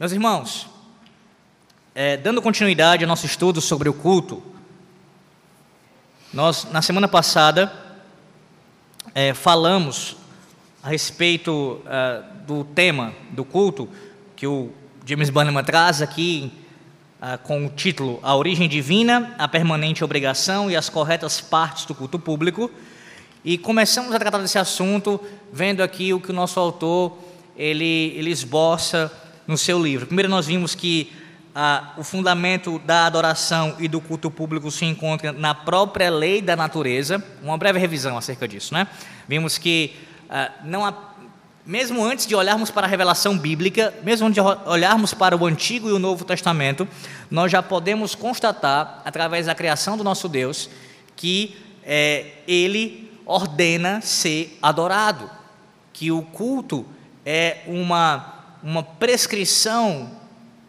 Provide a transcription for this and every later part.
Meus irmãos, é, dando continuidade ao nosso estudo sobre o culto, nós, na semana passada, é, falamos a respeito é, do tema do culto que o James Bannerman traz aqui é, com o título A Origem Divina, a Permanente Obrigação e as Corretas Partes do Culto Público. E começamos a tratar desse assunto vendo aqui o que o nosso autor ele, ele esboça no seu livro. Primeiro, nós vimos que ah, o fundamento da adoração e do culto público se encontra na própria lei da natureza. Uma breve revisão acerca disso, né? Vimos que ah, não há, mesmo antes de olharmos para a revelação bíblica, mesmo antes de olharmos para o Antigo e o Novo Testamento, nós já podemos constatar, através da criação do nosso Deus, que é, Ele ordena ser adorado, que o culto é uma uma prescrição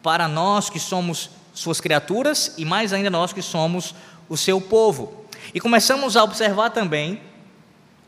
para nós que somos suas criaturas e mais ainda nós que somos o seu povo. E começamos a observar também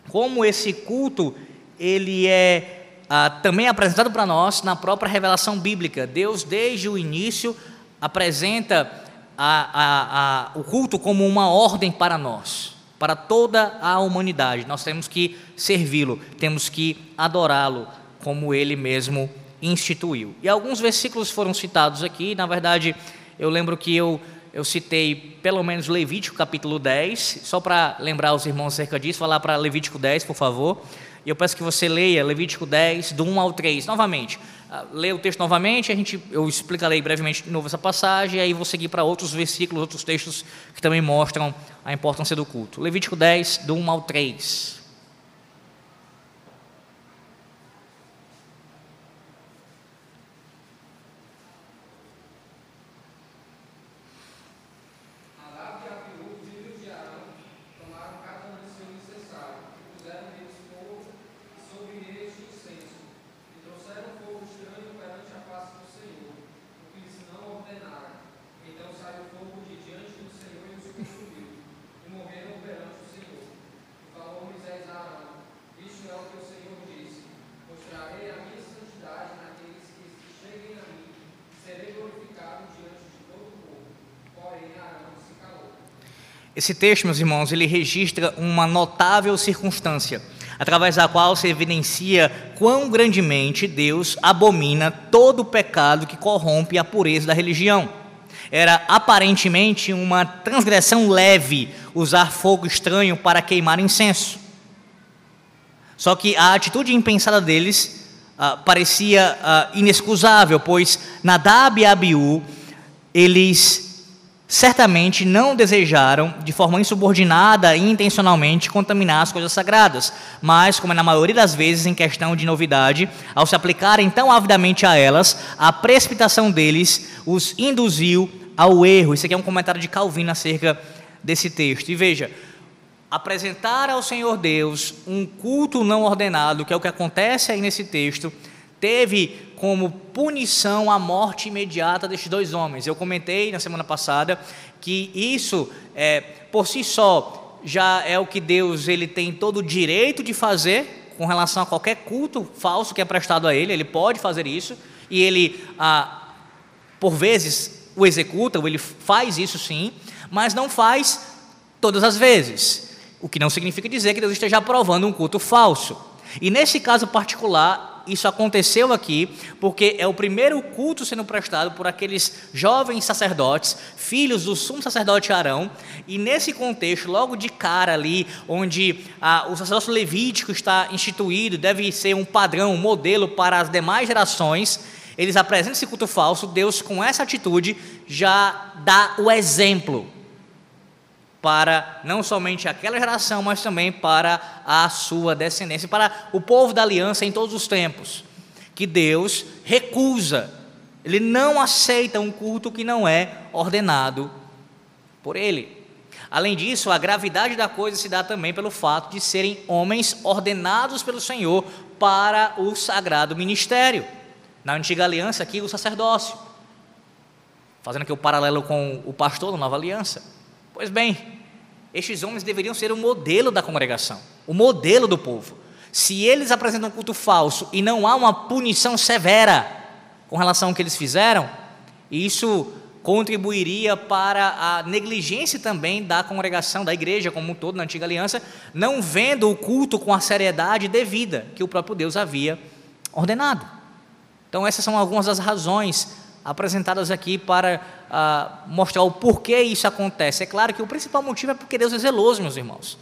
como esse culto ele é ah, também apresentado para nós na própria revelação bíblica. Deus desde o início apresenta a, a, a, o culto como uma ordem para nós, para toda a humanidade. Nós temos que servi-lo, temos que adorá-lo como ele mesmo instituiu. E alguns versículos foram citados aqui, na verdade, eu lembro que eu, eu citei pelo menos Levítico capítulo 10, só para lembrar os irmãos acerca disso, falar para Levítico 10, por favor. E eu peço que você leia Levítico 10, do 1 ao 3, novamente. Ah, leia o texto novamente, a gente, eu explicarei brevemente de novo essa passagem, e aí vou seguir para outros versículos, outros textos que também mostram a importância do culto. Levítico 10, do 1 ao 3. Esse texto, meus irmãos, ele registra uma notável circunstância, através da qual se evidencia quão grandemente Deus abomina todo o pecado que corrompe a pureza da religião. Era aparentemente uma transgressão leve usar fogo estranho para queimar incenso. Só que a atitude impensada deles ah, parecia ah, inexcusável, pois Nadab e Abiú, eles certamente não desejaram, de forma insubordinada e intencionalmente, contaminar as coisas sagradas, mas, como é na maioria das vezes em questão de novidade, ao se aplicarem tão avidamente a elas, a precipitação deles os induziu ao erro. Isso aqui é um comentário de Calvino acerca desse texto. E veja, apresentar ao Senhor Deus um culto não ordenado, que é o que acontece aí nesse texto, teve como punição a morte imediata destes dois homens. Eu comentei na semana passada que isso, é, por si só, já é o que Deus ele tem todo o direito de fazer com relação a qualquer culto falso que é prestado a ele. Ele pode fazer isso e ele, ah, por vezes, o executa, ou ele faz isso sim, mas não faz todas as vezes. O que não significa dizer que Deus esteja aprovando um culto falso. E nesse caso particular, isso aconteceu aqui porque é o primeiro culto sendo prestado por aqueles jovens sacerdotes, filhos do sumo sacerdote Arão, e nesse contexto, logo de cara ali, onde ah, o sacerdócio levítico está instituído, deve ser um padrão, um modelo para as demais gerações, eles apresentam esse culto falso, Deus com essa atitude já dá o exemplo para não somente aquela geração, mas também para a sua descendência, para o povo da aliança em todos os tempos. Que Deus recusa, Ele não aceita um culto que não é ordenado por Ele. Além disso, a gravidade da coisa se dá também pelo fato de serem homens ordenados pelo Senhor para o sagrado ministério. Na antiga aliança, aqui o sacerdócio. Fazendo aqui o paralelo com o pastor da nova aliança. Pois bem, estes homens deveriam ser o modelo da congregação, o modelo do povo. Se eles apresentam um culto falso e não há uma punição severa com relação ao que eles fizeram, isso contribuiria para a negligência também da congregação, da igreja como um todo na antiga aliança, não vendo o culto com a seriedade devida que o próprio Deus havia ordenado. Então, essas são algumas das razões apresentadas aqui para uh, mostrar o porquê isso acontece. É claro que o principal motivo é porque Deus é zeloso, meus irmãos.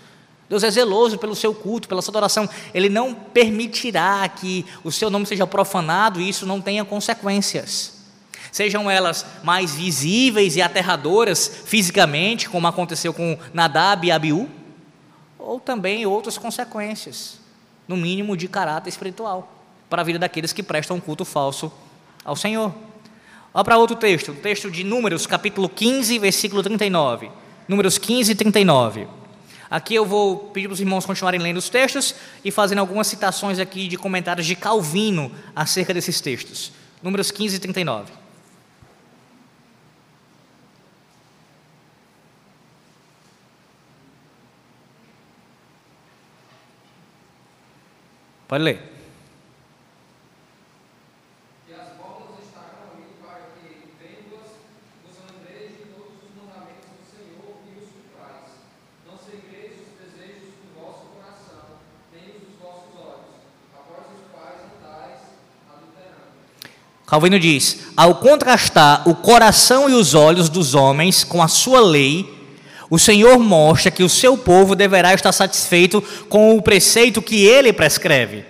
Deus é zeloso pelo seu culto, pela sua adoração. Ele não permitirá que o seu nome seja profanado e isso não tenha consequências sejam elas mais visíveis e aterradoras fisicamente, como aconteceu com Nadab e Abiú, ou também outras consequências, no mínimo de caráter espiritual, para a vida daqueles que prestam culto falso ao Senhor. Olha para outro texto, o texto de Números, capítulo 15, versículo 39. Números 15 e 39. Aqui eu vou pedir para os irmãos continuarem lendo os textos e fazendo algumas citações aqui de comentários de Calvino acerca desses textos. Números 15 e 39. Pode ler. E as bolas estarão ali para que, vendo-as, vos lembreis de todos os mandamentos do Senhor e os cumprais. Não seguireis os desejos do vosso coração, nem os dos vossos olhos, após os quais andais adulterando. Calvino diz: ao contrastar o coração e os olhos dos homens com a sua lei, o Senhor mostra que o seu povo deverá estar satisfeito com o preceito que ele prescreve,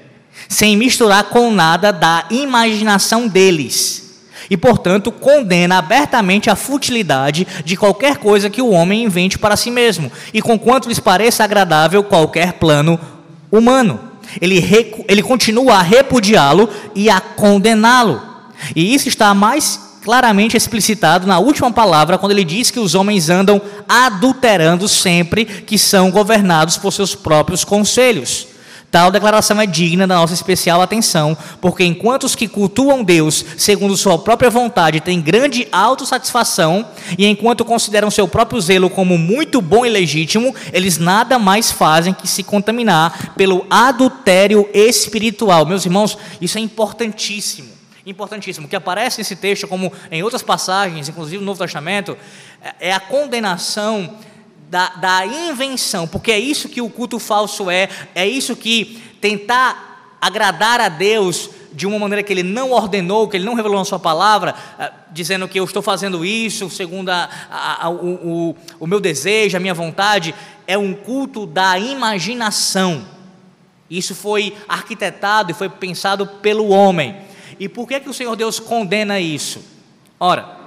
sem misturar com nada da imaginação deles. E, portanto, condena abertamente a futilidade de qualquer coisa que o homem invente para si mesmo, e conquanto lhes pareça agradável qualquer plano humano. Ele, ele continua a repudiá-lo e a condená-lo. E isso está mais claramente explicitado na última palavra, quando ele diz que os homens andam adulterando sempre que são governados por seus próprios conselhos. Tal declaração é digna da nossa especial atenção, porque enquanto os que cultuam Deus segundo sua própria vontade têm grande autossatisfação, e enquanto consideram seu próprio zelo como muito bom e legítimo, eles nada mais fazem que se contaminar pelo adultério espiritual. Meus irmãos, isso é importantíssimo importantíssimo, que aparece nesse texto, como em outras passagens, inclusive no Novo Testamento, é, a condenação da, da invenção, porque é isso que o culto falso é, é isso que tentar agradar a Deus de uma maneira que ele não ordenou, que ele não revelou na sua palavra, é, dizendo que eu estou fazendo isso segundo a, a, a, o, o, o meu desejo, a minha vontade, é um culto da imaginação. Isso foi arquitetado e foi pensado pelo homem. E por que, que o Senhor Deus condena isso? Ora,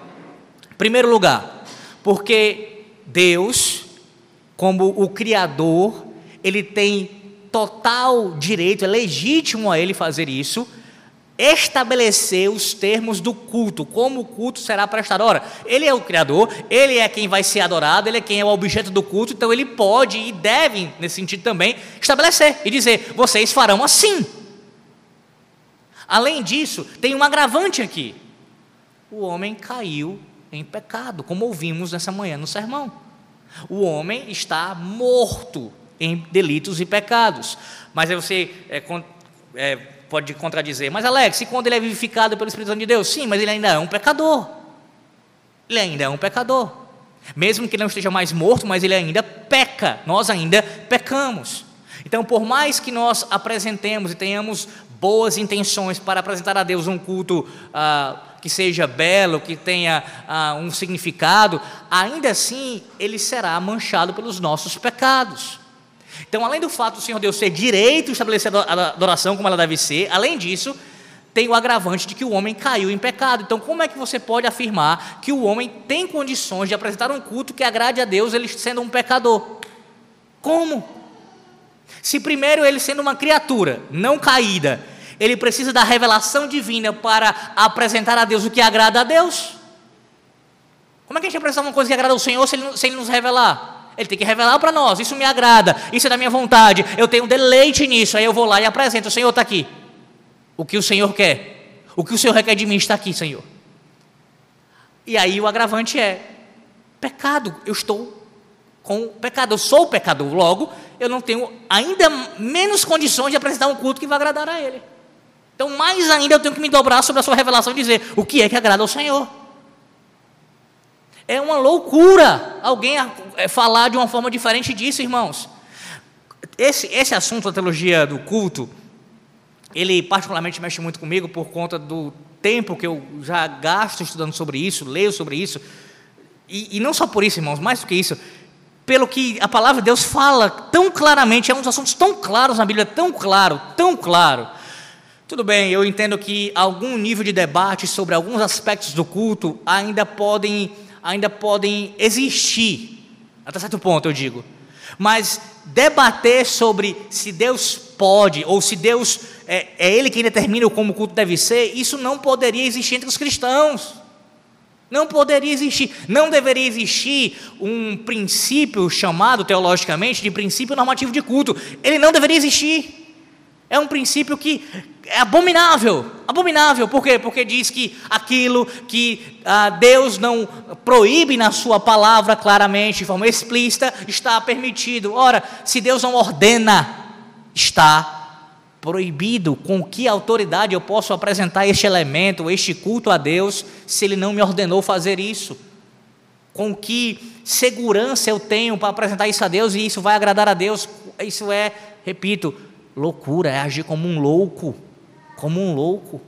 em primeiro lugar, porque Deus, como o Criador, ele tem total direito, é legítimo a ele fazer isso, estabelecer os termos do culto, como o culto será prestado. Ora, ele é o Criador, ele é quem vai ser adorado, ele é quem é o objeto do culto, então ele pode e deve, nesse sentido também, estabelecer e dizer: vocês farão assim. Além disso, tem um agravante aqui. O homem caiu em pecado, como ouvimos nessa manhã no sermão. O homem está morto em delitos e pecados. Mas aí você é, é, pode contradizer, mas Alex, e quando ele é vivificado pelo Espírito Santo de Deus? Sim, mas ele ainda é um pecador. Ele ainda é um pecador. Mesmo que ele não esteja mais morto, mas ele ainda peca. Nós ainda pecamos. Então, por mais que nós apresentemos e tenhamos boas intenções para apresentar a Deus um culto ah, que seja belo, que tenha ah, um significado, ainda assim ele será manchado pelos nossos pecados. Então, além do fato do Senhor Deus ser direito estabelecer a adoração como ela deve ser, além disso, tem o agravante de que o homem caiu em pecado. Então, como é que você pode afirmar que o homem tem condições de apresentar um culto que agrade a Deus, ele sendo um pecador? Como? Se primeiro ele sendo uma criatura não caída, ele precisa da revelação divina para apresentar a Deus o que agrada a Deus. Como é que a gente apresenta uma coisa que agrada ao Senhor se ele, se ele nos revelar? Ele tem que revelar para nós, isso me agrada, isso é da minha vontade, eu tenho deleite nisso, aí eu vou lá e apresento, o Senhor está aqui. O que o Senhor quer, o que o Senhor requer de mim está aqui, Senhor. E aí o agravante é: pecado, eu estou com pecado, eu sou pecador, logo eu não tenho ainda menos condições de apresentar um culto que vai agradar a Ele. Então, mais ainda eu tenho que me dobrar sobre a sua revelação e dizer o que é que agrada ao Senhor. É uma loucura alguém é, falar de uma forma diferente disso, irmãos. Esse, esse assunto da teologia do culto, ele particularmente mexe muito comigo por conta do tempo que eu já gasto estudando sobre isso, leio sobre isso. E, e não só por isso, irmãos, mais do que isso, pelo que a palavra de Deus fala tão claramente, é um dos assuntos tão claros na Bíblia, tão claro, tão claro. Tudo bem, eu entendo que algum nível de debate sobre alguns aspectos do culto ainda podem, ainda podem existir, até certo ponto eu digo. Mas debater sobre se Deus pode, ou se Deus é, é Ele quem determina como o culto deve ser, isso não poderia existir entre os cristãos. Não poderia existir, não deveria existir um princípio chamado teologicamente de princípio normativo de culto. Ele não deveria existir. É um princípio que é abominável. Abominável. Por quê? Porque diz que aquilo que ah, Deus não proíbe na sua palavra claramente, de forma explícita, está permitido. Ora, se Deus não ordena, está proibido. Com que autoridade eu posso apresentar este elemento, este culto a Deus, se Ele não me ordenou fazer isso? Com que segurança eu tenho para apresentar isso a Deus e isso vai agradar a Deus? Isso é, repito, loucura, é agir como um louco, como um louco,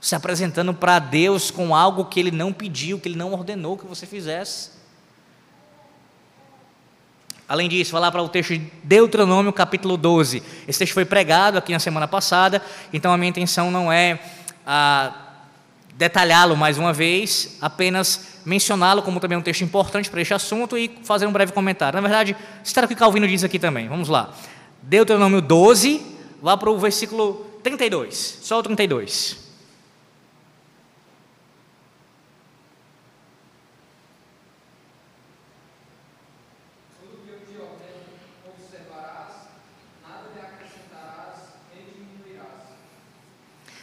se apresentando para Deus com algo que Ele não pediu, que Ele não ordenou que você fizesse. Além disso, falar para o texto de Deuteronômio, capítulo 12. Esse texto foi pregado aqui na semana passada, então a minha intenção não é ah, detalhá-lo mais uma vez, apenas mencioná-lo como também um texto importante para este assunto e fazer um breve comentário. Na verdade, o que Calvino diz aqui também. Vamos lá. Deuteronômio 12, vá para o versículo 32, só o 32.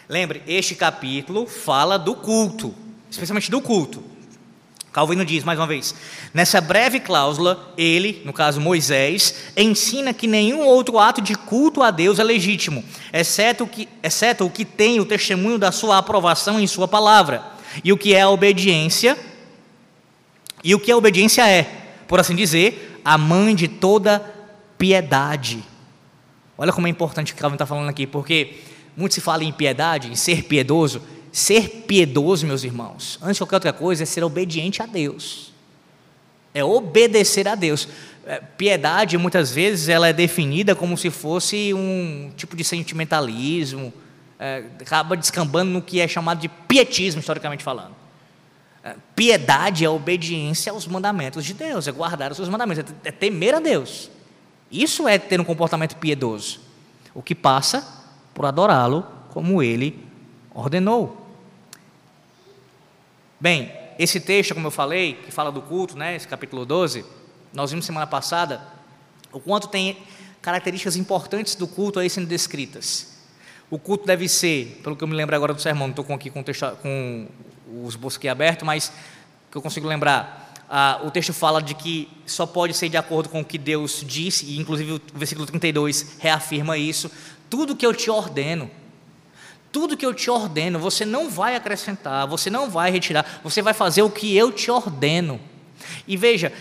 Lembre, este capítulo fala do culto, especialmente do culto. Calvino diz mais uma vez: nessa breve cláusula, ele, no caso Moisés, ensina que nenhum outro ato de culto a Deus é legítimo, exceto o que, exceto o que tem o testemunho da sua aprovação em sua palavra, e o que é a obediência, e o que a obediência é, por assim dizer, a mãe de toda piedade. Olha como é importante o que Calvino está falando aqui, porque muito se fala em piedade, em ser piedoso. Ser piedoso, meus irmãos, antes de qualquer outra coisa, é ser obediente a Deus. É obedecer a Deus. É, piedade, muitas vezes, ela é definida como se fosse um tipo de sentimentalismo, é, acaba descambando no que é chamado de pietismo, historicamente falando. É, piedade é obediência aos mandamentos de Deus, é guardar os seus mandamentos, é, é temer a Deus. Isso é ter um comportamento piedoso. O que passa por adorá-lo como ele ordenou. Bem, esse texto, como eu falei, que fala do culto, né, esse capítulo 12, nós vimos semana passada o quanto tem características importantes do culto aí sendo descritas. O culto deve ser, pelo que eu me lembro agora do sermão, não estou aqui com, texto, com os bosques abertos, mas que eu consigo lembrar, ah, o texto fala de que só pode ser de acordo com o que Deus disse, e inclusive o versículo 32 reafirma isso. Tudo que eu te ordeno, tudo que eu te ordeno, você não vai acrescentar, você não vai retirar, você vai fazer o que eu te ordeno. E veja,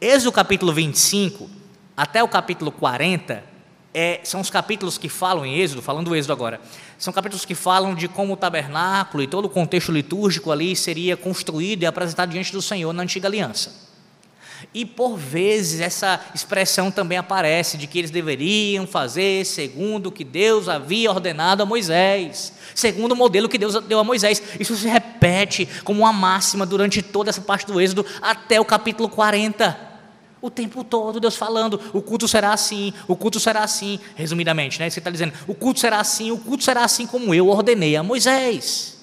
Êxodo capítulo 25 até o capítulo 40 é, são os capítulos que falam em Êxodo, falando do Êxodo agora, são capítulos que falam de como o tabernáculo e todo o contexto litúrgico ali seria construído e apresentado diante do Senhor na antiga aliança. E por vezes essa expressão também aparece de que eles deveriam fazer segundo o que Deus havia ordenado a Moisés, segundo o modelo que Deus deu a Moisés. Isso se repete como uma máxima durante toda essa parte do Êxodo até o capítulo 40. O tempo todo Deus falando, o culto será assim, o culto será assim, resumidamente, né? Você está dizendo, o culto será assim, o culto será assim como eu ordenei a Moisés.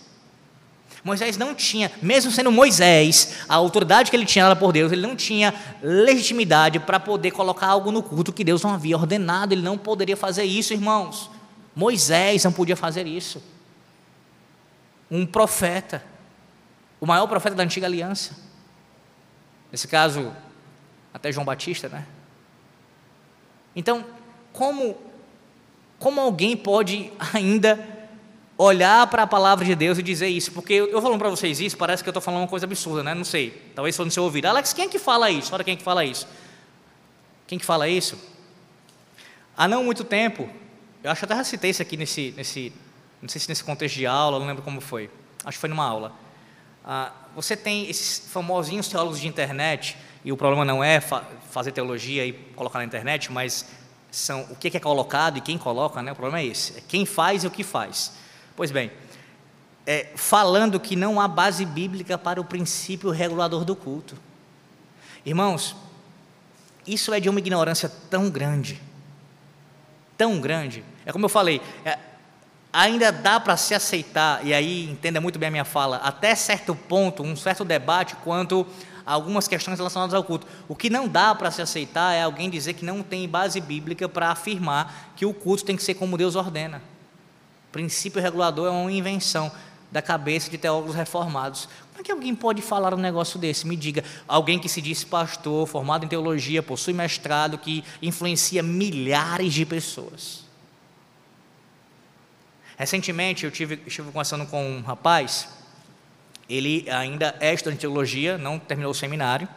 Moisés não tinha, mesmo sendo Moisés, a autoridade que ele tinha por Deus, ele não tinha legitimidade para poder colocar algo no culto que Deus não havia ordenado, ele não poderia fazer isso, irmãos. Moisés não podia fazer isso. Um profeta, o maior profeta da antiga aliança, nesse caso, até João Batista, né? Então, como, como alguém pode ainda olhar para a palavra de Deus e dizer isso, porque eu falando para vocês isso, parece que eu estou falando uma coisa absurda, né? Não sei, talvez for no seu ouvido. Alex, quem é que fala isso? Olha quem é que fala isso. Quem que fala isso? Há não muito tempo, eu acho que até citei isso aqui nesse, nesse, não sei se nesse contexto de aula, não lembro como foi, acho que foi numa aula. Ah, você tem esses famosinhos teólogos de internet, e o problema não é fa fazer teologia e colocar na internet, mas são o que é colocado e quem coloca, né? o problema é esse, é quem faz e o que faz. Pois bem, é, falando que não há base bíblica para o princípio regulador do culto. Irmãos, isso é de uma ignorância tão grande, tão grande. É como eu falei, é, ainda dá para se aceitar, e aí entenda muito bem a minha fala, até certo ponto, um certo debate quanto a algumas questões relacionadas ao culto. O que não dá para se aceitar é alguém dizer que não tem base bíblica para afirmar que o culto tem que ser como Deus ordena princípio regulador é uma invenção da cabeça de teólogos reformados. Como é que alguém pode falar um negócio desse? Me diga. Alguém que se diz pastor, formado em teologia, possui mestrado, que influencia milhares de pessoas. Recentemente eu tive, estive conversando com um rapaz, ele ainda é estudante de teologia, não terminou o seminário,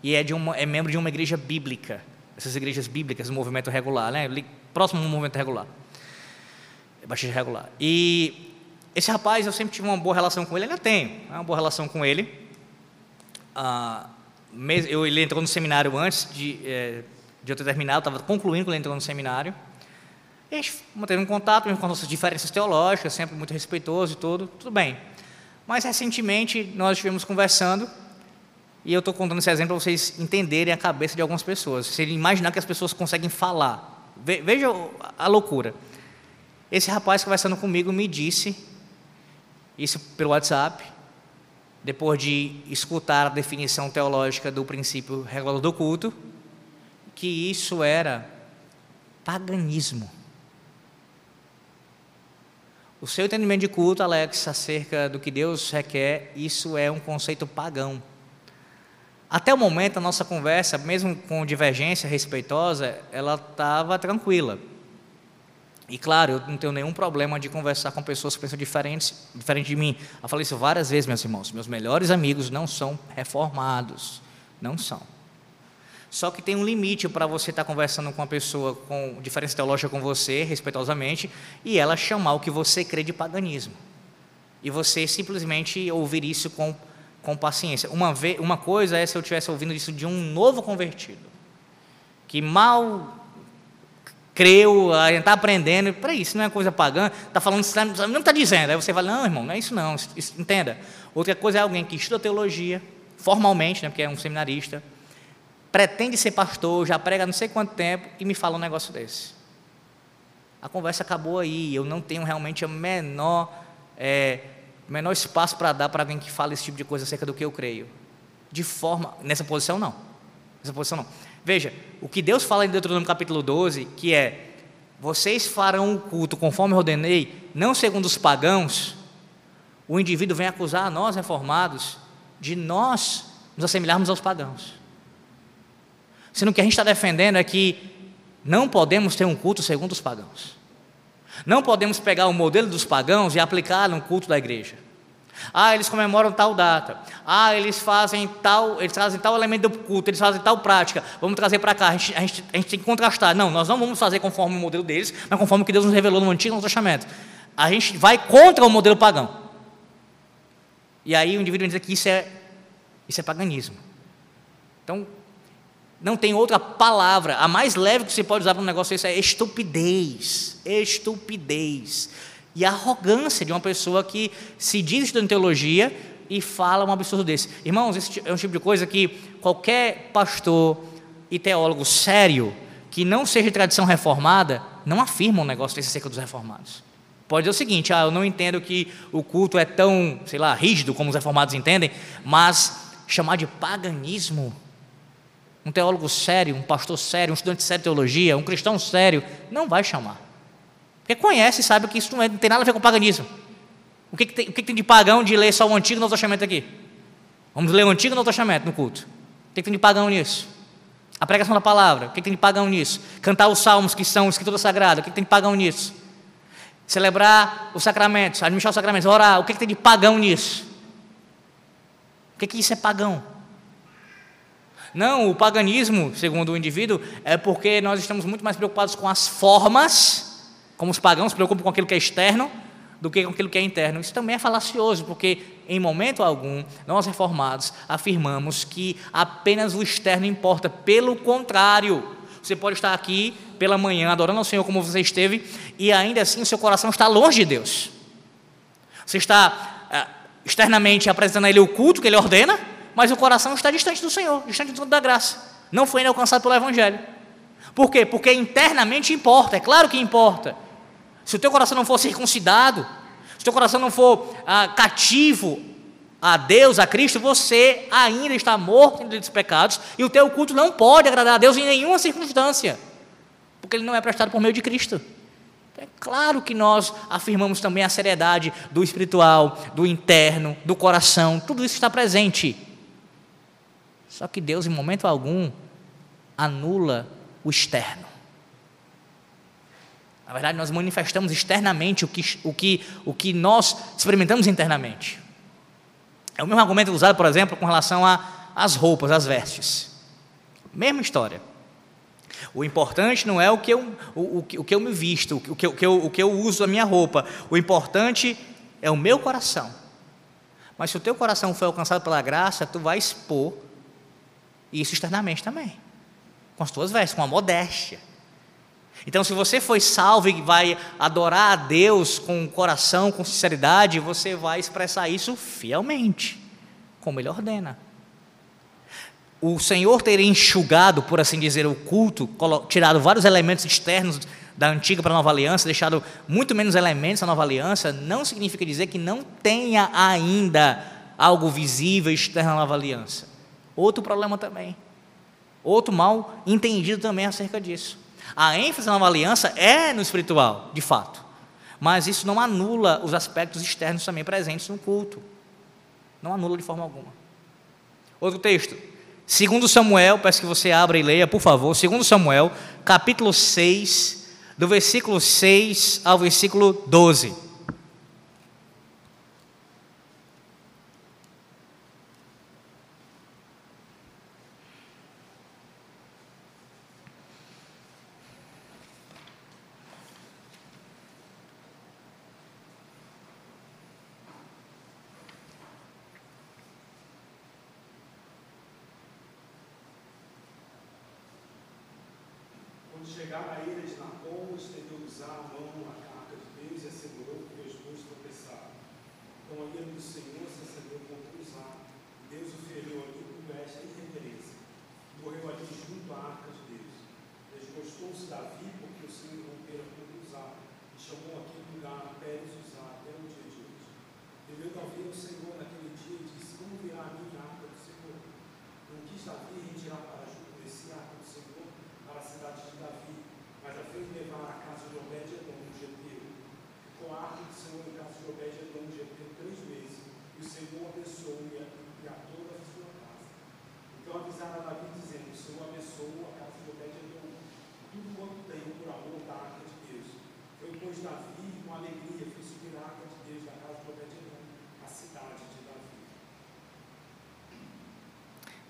e é, uma, é membro de uma igreja bíblica, essas igrejas bíblicas, do movimento regular, né? próximo ao movimento regular. É bastante regular. E esse rapaz, eu sempre tive uma boa relação com ele, ainda tenho né, uma boa relação com ele. Ah, eu, ele entrou no seminário antes de, é, de eu ter terminado, estava concluindo quando ele entrou no seminário. E a gente manteve um contato, mesmo com nossas diferenças teológicas, sempre muito respeitoso e tudo, tudo bem. Mas recentemente nós estivemos conversando e eu estou contando esse exemplo para vocês entenderem a cabeça de algumas pessoas. Se imaginar que as pessoas conseguem falar. Veja a loucura. Esse rapaz conversando comigo me disse, isso pelo WhatsApp, depois de escutar a definição teológica do princípio regulador do culto, que isso era paganismo. O seu entendimento de culto, Alex, acerca do que Deus requer, isso é um conceito pagão. Até o momento, a nossa conversa, mesmo com divergência respeitosa, ela estava tranquila. E claro, eu não tenho nenhum problema de conversar com pessoas que pensam diferentes, diferente de mim. Eu falei isso várias vezes, meus irmãos. Meus melhores amigos não são reformados. Não são. Só que tem um limite para você estar tá conversando com uma pessoa com diferença teológica com você, respeitosamente, e ela chamar o que você crê de paganismo. E você simplesmente ouvir isso com, com paciência. Uma, vez, uma coisa é se eu estivesse ouvindo isso de um novo convertido, que mal creu, a gente está aprendendo, para isso não é coisa pagã, está falando, não está dizendo, aí você fala, não, irmão, não é isso não, isso, entenda. Outra coisa é alguém que estuda teologia, formalmente, né, porque é um seminarista, pretende ser pastor, já prega não sei quanto tempo e me fala um negócio desse. A conversa acabou aí, eu não tenho realmente o menor, é, menor espaço para dar para alguém que fala esse tipo de coisa acerca do que eu creio. De forma, nessa posição não, nessa posição não. Veja, o que Deus fala em Deuteronômio capítulo 12, que é: vocês farão o culto conforme ordenei, não segundo os pagãos, o indivíduo vem acusar a nós reformados de nós nos assemelharmos aos pagãos. Sendo que a gente está defendendo é que não podemos ter um culto segundo os pagãos. Não podemos pegar o modelo dos pagãos e aplicar no culto da igreja. Ah, eles comemoram tal data. Ah, eles fazem tal, eles trazem tal elemento do culto, eles fazem tal prática. Vamos trazer para cá. A gente, a, gente, a gente, tem que contrastar. Não, nós não vamos fazer conforme o modelo deles, mas conforme o que Deus nos revelou no Antigo Testamento. A gente vai contra o modelo pagão. E aí o indivíduo diz que isso é, isso é paganismo. Então, não tem outra palavra. A mais leve que você pode usar para um negócio desse é estupidez. Estupidez e a arrogância de uma pessoa que se diz estudante teologia e fala um absurdo desse. Irmãos, esse é um tipo de coisa que qualquer pastor e teólogo sério que não seja de tradição reformada não afirma um negócio desse acerca dos reformados. Pode dizer o seguinte: ah, eu não entendo que o culto é tão, sei lá, rígido como os reformados entendem, mas chamar de paganismo um teólogo sério, um pastor sério, um estudante sério de teologia, um cristão sério, não vai chamar. Porque conhece e sabe que isso não, é, não, tem nada a ver com paganismo. O que, que, tem, o que, que, tem de pagão de ler só o Antigo e o Novo Testamento aqui? Vamos ler o Antigo e o Novo Testamento no culto. O que, tem de pagão nisso? A pregação da palavra, o que, tem de pagão nisso? Cantar os salmos que são escritura sagrada, o que tem de pagão nisso? celebrar os sacramentos, administrar os sacramentos, orar, o que, que tem de pagão nisso? O que, que isso é pagão? Não, o paganismo, segundo o indivíduo, é porque nós estamos muito mais preocupados com as formas, como os pagãos se preocupam com aquilo que é externo, do que com aquilo que é interno. Isso também é falacioso, porque em momento algum nós reformados afirmamos que apenas o externo importa. Pelo contrário, você pode estar aqui pela manhã adorando ao Senhor como você esteve e ainda assim o seu coração está longe de Deus. Você está é, externamente apresentando a Ele o culto que Ele ordena, mas o coração está distante do Senhor, distante do da graça. Não foi ainda alcançado pelo Evangelho. Por quê? Porque internamente importa, é claro que importa. Se o teu coração não for circuncidado, se o teu coração não for ah, cativo a Deus, a Cristo, você ainda está morto em dos pecados e o teu culto não pode agradar a Deus em nenhuma circunstância, porque ele não é prestado por meio de Cristo. É claro que nós afirmamos também a seriedade do espiritual, do interno, do coração, tudo isso está presente. Só que Deus, em momento algum, anula o externo. Na verdade, nós manifestamos externamente o que, o que, o que nós experimentamos internamente. É o mesmo argumento usado, por exemplo, com relação às roupas, às vestes. Mesma história. O importante não é o que eu, o, o, o que eu me visto, o que, o, que eu, o que eu uso a minha roupa. O importante é o meu coração. Mas se o teu coração foi alcançado pela graça, tu vai expor isso externamente também. Com as tuas vestes, com a modéstia. Então, se você foi salvo e vai adorar a Deus com coração, com sinceridade, você vai expressar isso fielmente, como Ele ordena. O Senhor ter enxugado, por assim dizer, o culto, tirado vários elementos externos da antiga para a nova aliança, deixado muito menos elementos na nova aliança, não significa dizer que não tenha ainda algo visível externo na nova aliança. Outro problema também. Outro mal entendido também acerca disso. A ênfase na nova aliança é no espiritual, de fato. Mas isso não anula os aspectos externos também presentes no culto. Não anula de forma alguma. Outro texto. Segundo Samuel, peço que você abra e leia, por favor. Segundo Samuel, capítulo 6, do versículo 6 ao versículo 12.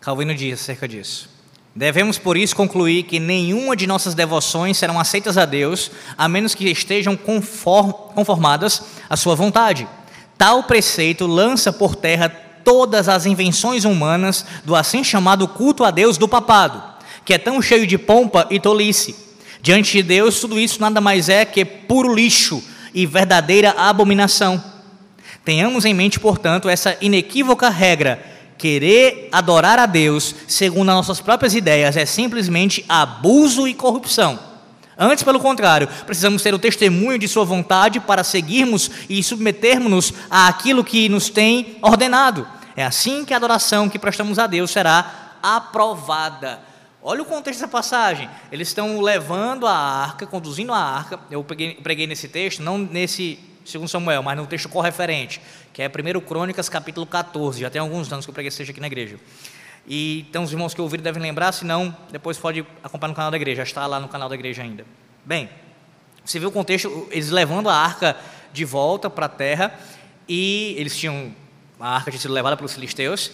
Calvino diz acerca disso. Devemos, por isso, concluir que nenhuma de nossas devoções serão aceitas a Deus, a menos que estejam conformadas à sua vontade. Tal preceito lança por terra todas as invenções humanas do assim chamado culto a Deus do papado, que é tão cheio de pompa e tolice. Diante de Deus, tudo isso nada mais é que puro lixo e verdadeira abominação. Tenhamos em mente, portanto, essa inequívoca regra Querer adorar a Deus segundo as nossas próprias ideias é simplesmente abuso e corrupção. Antes, pelo contrário, precisamos ter o testemunho de Sua vontade para seguirmos e submetermos-nos àquilo que nos tem ordenado. É assim que a adoração que prestamos a Deus será aprovada. Olha o contexto dessa passagem. Eles estão levando a arca, conduzindo a arca. Eu preguei, preguei nesse texto, não nesse segundo Samuel, mas no texto correferente, que é 1 Crônicas, capítulo 14. Já tem alguns anos que eu preguei texto aqui na igreja. E então os irmãos que ouviram devem lembrar, se não, depois pode acompanhar no canal da igreja, já está lá no canal da igreja ainda. Bem, Você vê o contexto, eles levando a arca de volta para a terra, e eles tinham, a arca tinha sido levada pelos filisteus,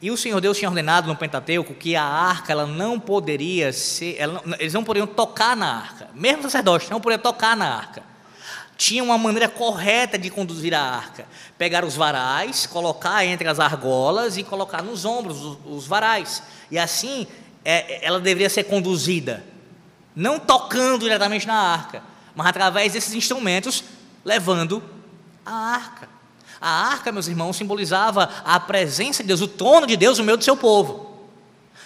e o Senhor Deus tinha ordenado no Pentateuco que a arca ela não poderia ser, ela, eles não poderiam tocar na arca, mesmo sacerdotes não poderiam tocar na arca. Tinha uma maneira correta de conduzir a arca: pegar os varais, colocar entre as argolas e colocar nos ombros os, os varais. E assim é, ela deveria ser conduzida, não tocando diretamente na arca, mas através desses instrumentos levando a arca. A arca, meus irmãos, simbolizava a presença de Deus, o trono de Deus no meio do seu povo.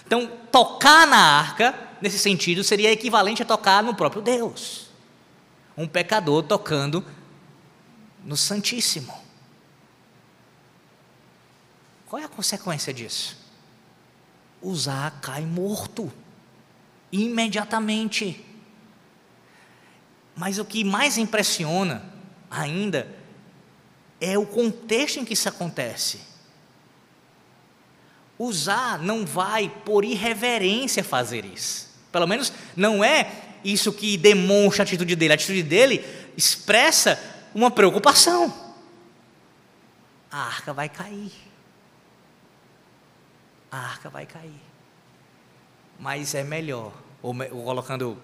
Então, tocar na arca, nesse sentido, seria equivalente a tocar no próprio Deus. Um pecador tocando no Santíssimo. Qual é a consequência disso? Usar cai morto, imediatamente. Mas o que mais impressiona ainda é o contexto em que isso acontece. Usar não vai por irreverência fazer isso. Pelo menos não é isso que demonstra a atitude dele. A atitude dele expressa uma preocupação. A arca vai cair. A arca vai cair. Mas é melhor, ou, colocando,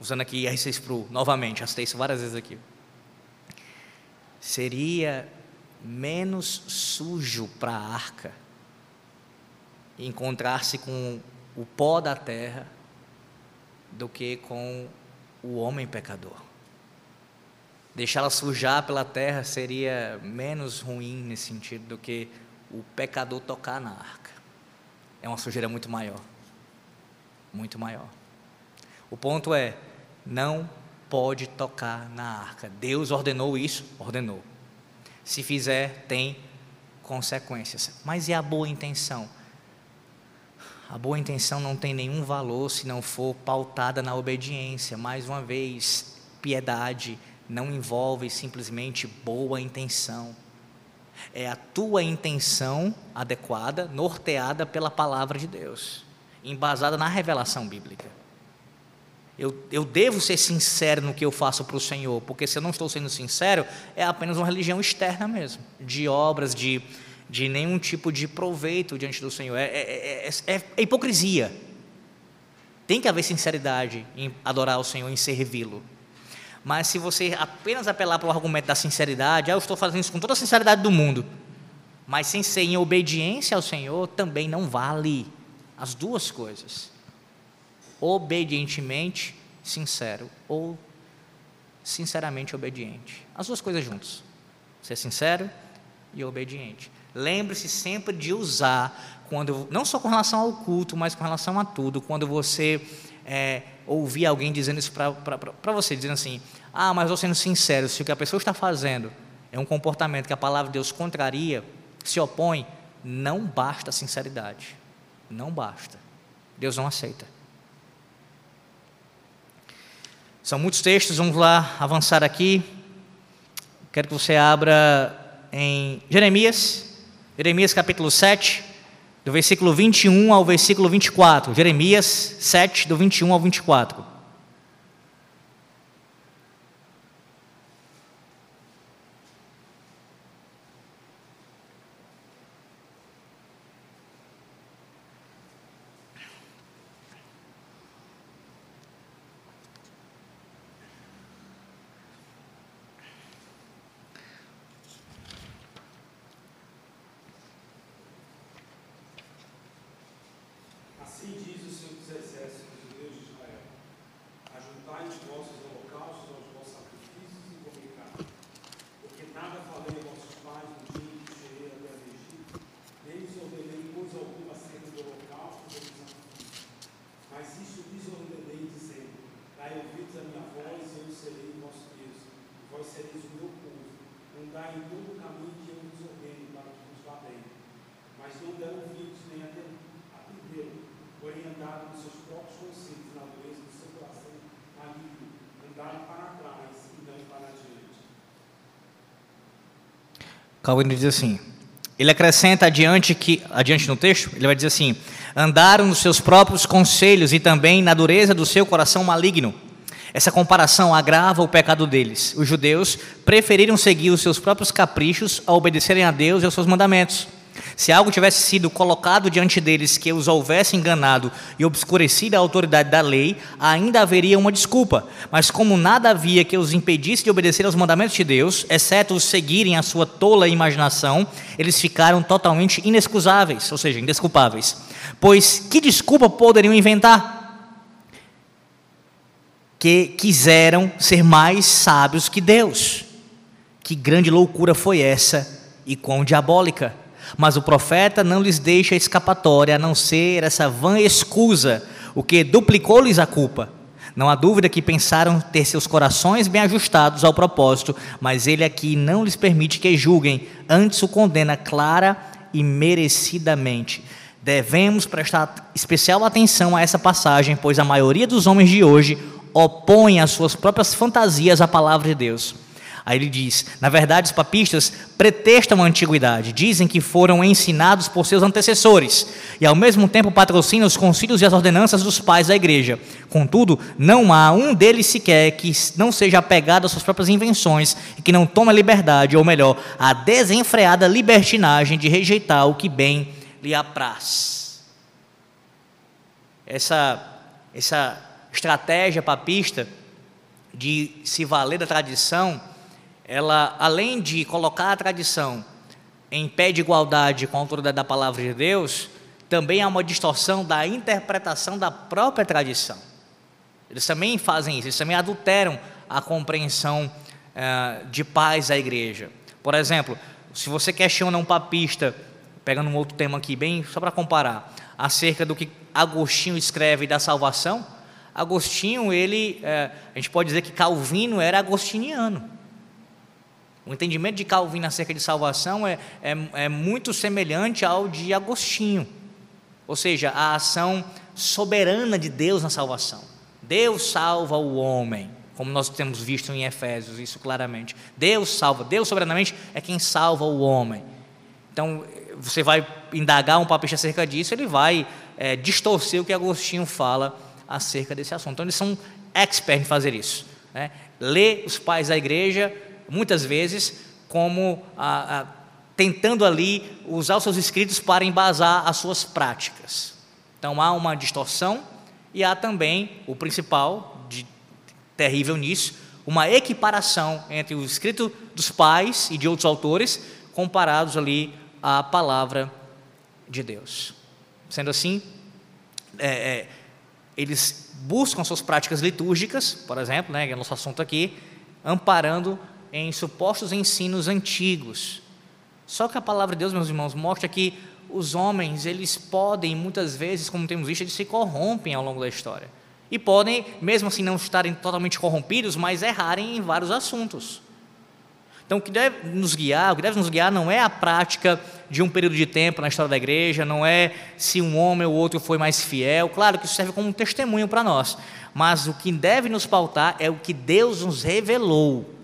usando aqui R6 Pro novamente, já isso várias vezes aqui seria menos sujo para a arca encontrar-se com o pó da terra do que com o homem pecador. Deixá-la sujar pela terra seria menos ruim nesse sentido do que o pecador tocar na arca. É uma sujeira muito maior. Muito maior. O ponto é: não pode tocar na arca. Deus ordenou isso? Ordenou. Se fizer, tem consequências. Mas e a boa intenção? A boa intenção não tem nenhum valor se não for pautada na obediência. Mais uma vez, piedade não envolve simplesmente boa intenção. É a tua intenção adequada, norteada pela palavra de Deus, embasada na revelação bíblica. Eu, eu devo ser sincero no que eu faço para o Senhor, porque se eu não estou sendo sincero, é apenas uma religião externa mesmo, de obras, de, de nenhum tipo de proveito diante do Senhor. É, é, é, é hipocrisia. Tem que haver sinceridade em adorar o Senhor, em servi-lo. Mas se você apenas apelar para o argumento da sinceridade, ah, eu estou fazendo isso com toda a sinceridade do mundo, mas sem ser em obediência ao Senhor, também não vale as duas coisas obedientemente sincero ou sinceramente obediente. As duas coisas juntas. Ser sincero e obediente. Lembre-se sempre de usar, quando, não só com relação ao culto, mas com relação a tudo, quando você é, ouvir alguém dizendo isso para você, dizendo assim: Ah, mas eu sendo sincero, se o que a pessoa está fazendo é um comportamento que a palavra de Deus contraria, se opõe, não basta sinceridade. Não basta. Deus não aceita. São muitos textos, vamos lá avançar aqui. Quero que você abra em Jeremias, Jeremias capítulo 7, do versículo 21 ao versículo 24. Jeremias 7, do 21 ao 24. Calvino diz assim: ele acrescenta adiante que adiante no texto, ele vai dizer assim: andaram nos seus próprios conselhos e também na dureza do seu coração maligno. Essa comparação agrava o pecado deles. Os judeus preferiram seguir os seus próprios caprichos a obedecerem a Deus e aos seus mandamentos. Se algo tivesse sido colocado diante deles que os houvesse enganado e obscurecido a autoridade da lei, ainda haveria uma desculpa. Mas como nada havia que os impedisse de obedecer aos mandamentos de Deus, exceto os seguirem a sua tola imaginação, eles ficaram totalmente inexcusáveis, ou seja, indesculpáveis. Pois que desculpa poderiam inventar? Que quiseram ser mais sábios que Deus. Que grande loucura foi essa e quão diabólica! Mas o profeta não lhes deixa escapatória a não ser essa vã escusa, o que duplicou-lhes a culpa. Não há dúvida que pensaram ter seus corações bem ajustados ao propósito, mas ele aqui não lhes permite que julguem, antes o condena clara e merecidamente. Devemos prestar especial atenção a essa passagem, pois a maioria dos homens de hoje opõe as suas próprias fantasias à palavra de Deus. Aí ele diz: na verdade, os papistas pretextam a antiguidade, dizem que foram ensinados por seus antecessores e, ao mesmo tempo, patrocinam os concílios e as ordenanças dos pais da igreja. Contudo, não há um deles sequer que não seja apegado às suas próprias invenções e que não tome a liberdade, ou melhor, a desenfreada libertinagem de rejeitar o que bem lhe apraz. Essa, essa estratégia papista de se valer da tradição ela, além de colocar a tradição em pé de igualdade com a autoridade da palavra de Deus, também há uma distorção da interpretação da própria tradição. Eles também fazem isso, eles também adulteram a compreensão uh, de paz da igreja. Por exemplo, se você questiona um papista, pegando um outro tema aqui, bem só para comparar, acerca do que Agostinho escreve da salvação, Agostinho, ele, uh, a gente pode dizer que Calvino era agostiniano. O entendimento de Calvino acerca de salvação é, é, é muito semelhante ao de Agostinho, ou seja, a ação soberana de Deus na salvação. Deus salva o homem, como nós temos visto em Efésios, isso claramente. Deus salva, Deus soberanamente é quem salva o homem. Então, você vai indagar um papista acerca disso, ele vai é, distorcer o que Agostinho fala acerca desse assunto. Então, eles são experts em fazer isso. Né? Lê os pais da igreja, muitas vezes como ah, ah, tentando ali usar os seus escritos para embasar as suas práticas. Então há uma distorção e há também o principal, de, terrível nisso, uma equiparação entre o escrito dos pais e de outros autores comparados ali à palavra de Deus. Sendo assim, é, é, eles buscam suas práticas litúrgicas, por exemplo, né, que é o nosso assunto aqui, amparando em supostos ensinos antigos. Só que a palavra de Deus, meus irmãos, mostra que os homens, eles podem, muitas vezes, como temos visto, eles se corrompem ao longo da história. E podem, mesmo assim, não estarem totalmente corrompidos, mas errarem em vários assuntos. Então, o que deve nos guiar, o que deve nos guiar não é a prática de um período de tempo na história da igreja, não é se um homem ou outro foi mais fiel. Claro que isso serve como um testemunho para nós. Mas o que deve nos pautar é o que Deus nos revelou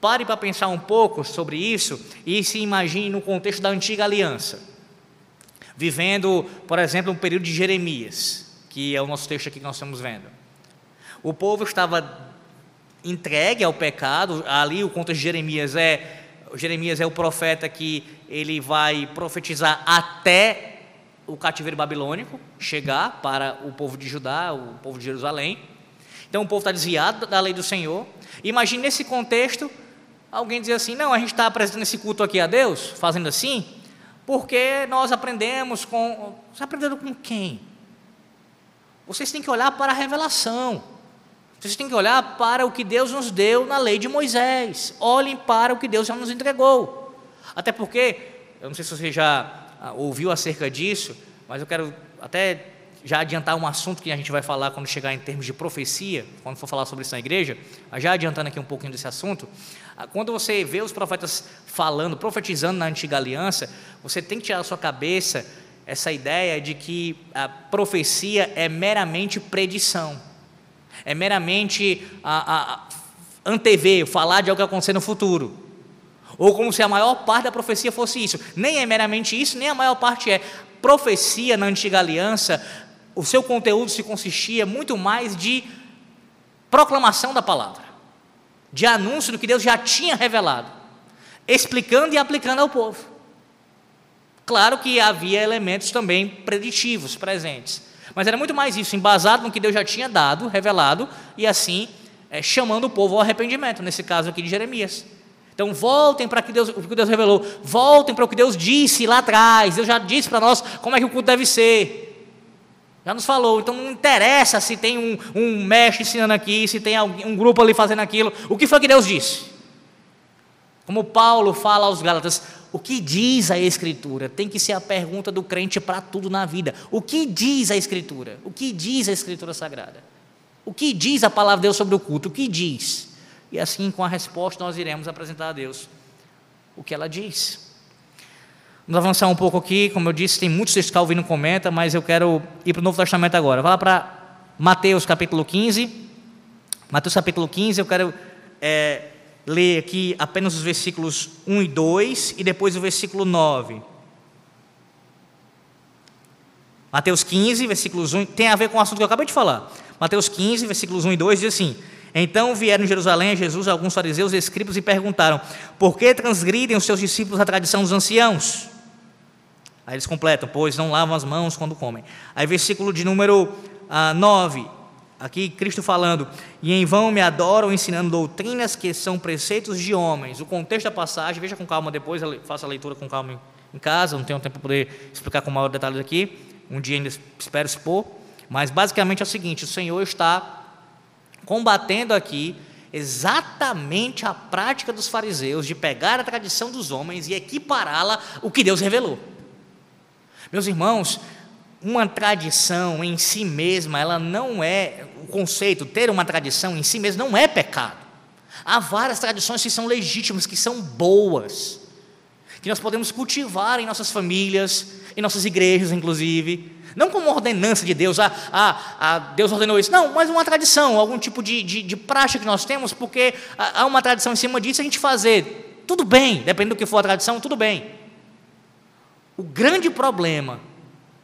Pare para pensar um pouco sobre isso e se imagine no contexto da antiga aliança. Vivendo, por exemplo, um período de Jeremias, que é o nosso texto aqui que nós estamos vendo. O povo estava entregue ao pecado, ali o contexto de Jeremias é Jeremias é o profeta que ele vai profetizar até o cativeiro babilônico chegar para o povo de Judá, o povo de Jerusalém. Então o povo está desviado da lei do Senhor. Imagine nesse contexto Alguém diz assim: não, a gente está apresentando esse culto aqui a Deus, fazendo assim, porque nós aprendemos com. Você aprendendo com quem? Vocês têm que olhar para a revelação. Vocês têm que olhar para o que Deus nos deu na lei de Moisés. Olhem para o que Deus já nos entregou. Até porque, eu não sei se você já ah, ouviu acerca disso, mas eu quero até já adiantar um assunto que a gente vai falar quando chegar em termos de profecia, quando for falar sobre isso na igreja, já adiantando aqui um pouquinho desse assunto, ah, quando você vê os profetas falando, profetizando na antiga aliança, você tem que tirar da sua cabeça essa ideia de que a profecia é meramente predição, é meramente a, a, antever, falar de algo que acontecer no futuro. Ou como se a maior parte da profecia fosse isso. Nem é meramente isso, nem a maior parte é. Profecia na antiga aliança o seu conteúdo se consistia muito mais de proclamação da palavra, de anúncio do que Deus já tinha revelado, explicando e aplicando ao povo. Claro que havia elementos também preditivos presentes, mas era muito mais isso, embasado no que Deus já tinha dado, revelado, e assim é, chamando o povo ao arrependimento, nesse caso aqui de Jeremias. Então voltem para que Deus, o que Deus revelou, voltem para o que Deus disse lá atrás. Deus já disse para nós como é que o culto deve ser. Já nos falou, então não interessa se tem um, um mestre ensinando aqui, se tem um grupo ali fazendo aquilo. O que foi que Deus disse? Como Paulo fala aos Gálatas, o que diz a Escritura? Tem que ser a pergunta do crente para tudo na vida. O que diz a Escritura? O que diz a Escritura Sagrada? O que diz a palavra de Deus sobre o culto? O que diz? E assim, com a resposta, nós iremos apresentar a Deus o que ela diz. Vamos avançar um pouco aqui, como eu disse, tem muitos textos que Calvino comenta, mas eu quero ir para o Novo Testamento agora. Vai lá para Mateus capítulo 15. Mateus capítulo 15, eu quero é, ler aqui apenas os versículos 1 e 2 e depois o versículo 9. Mateus 15, versículos 1, tem a ver com o assunto que eu acabei de falar. Mateus 15, versículos 1 e 2 diz assim: Então vieram em Jerusalém a Jesus alguns fariseus e escribas e perguntaram: Por que transgridem os seus discípulos a tradição dos anciãos? Aí eles completam, pois não lavam as mãos quando comem. Aí versículo de número ah, 9, aqui Cristo falando, e em vão me adoram ensinando doutrinas que são preceitos de homens. O contexto da passagem, veja com calma depois, faça a leitura com calma em casa, não tenho tempo para poder explicar com maior detalhes aqui, um dia ainda espero expor, mas basicamente é o seguinte, o Senhor está combatendo aqui exatamente a prática dos fariseus de pegar a tradição dos homens e equipará-la ao que Deus revelou. Meus irmãos, uma tradição em si mesma, ela não é, o conceito, ter uma tradição em si mesma não é pecado. Há várias tradições que são legítimas, que são boas, que nós podemos cultivar em nossas famílias, em nossas igrejas, inclusive. Não como ordenança de Deus, ah, ah, ah, Deus ordenou isso. Não, mas uma tradição, algum tipo de, de, de prática que nós temos, porque há uma tradição em cima disso, a gente fazer. Tudo bem, dependendo do que for a tradição, tudo bem. O grande problema,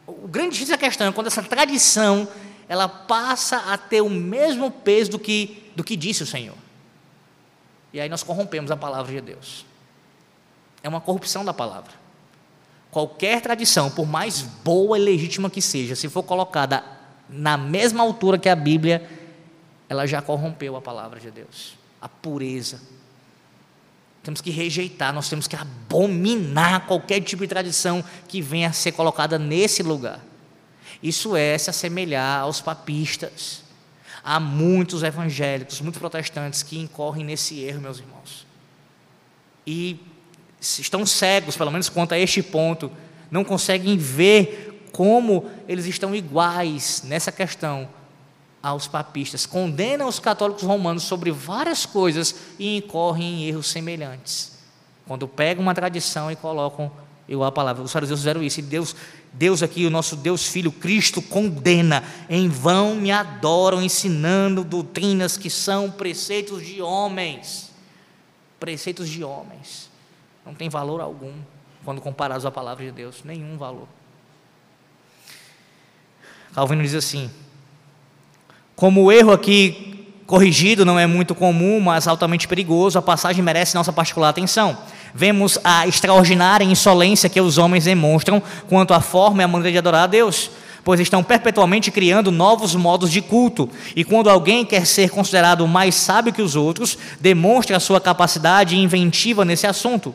o grande difícil da questão é quando essa tradição ela passa a ter o mesmo peso do que, do que disse o Senhor. E aí nós corrompemos a palavra de Deus. É uma corrupção da palavra. Qualquer tradição, por mais boa e legítima que seja, se for colocada na mesma altura que a Bíblia, ela já corrompeu a palavra de Deus. A pureza, temos que rejeitar, nós temos que abominar qualquer tipo de tradição que venha a ser colocada nesse lugar. Isso é se assemelhar aos papistas. Há muitos evangélicos, muitos protestantes que incorrem nesse erro, meus irmãos. E estão cegos, pelo menos quanto a este ponto, não conseguem ver como eles estão iguais nessa questão aos papistas, condenam os católicos romanos sobre várias coisas e incorrem em erros semelhantes. Quando pegam uma tradição e colocam igual a palavra. Os fariseus fizeram isso. E Deus, Deus aqui, o nosso Deus Filho, Cristo, condena. Em vão me adoram, ensinando doutrinas que são preceitos de homens. Preceitos de homens. Não tem valor algum quando comparados à palavra de Deus. Nenhum valor. Calvino diz assim: como o erro aqui corrigido não é muito comum, mas altamente perigoso, a passagem merece nossa particular atenção. Vemos a extraordinária insolência que os homens demonstram quanto à forma e à maneira de adorar a Deus, pois estão perpetuamente criando novos modos de culto. E quando alguém quer ser considerado mais sábio que os outros, demonstra a sua capacidade inventiva nesse assunto.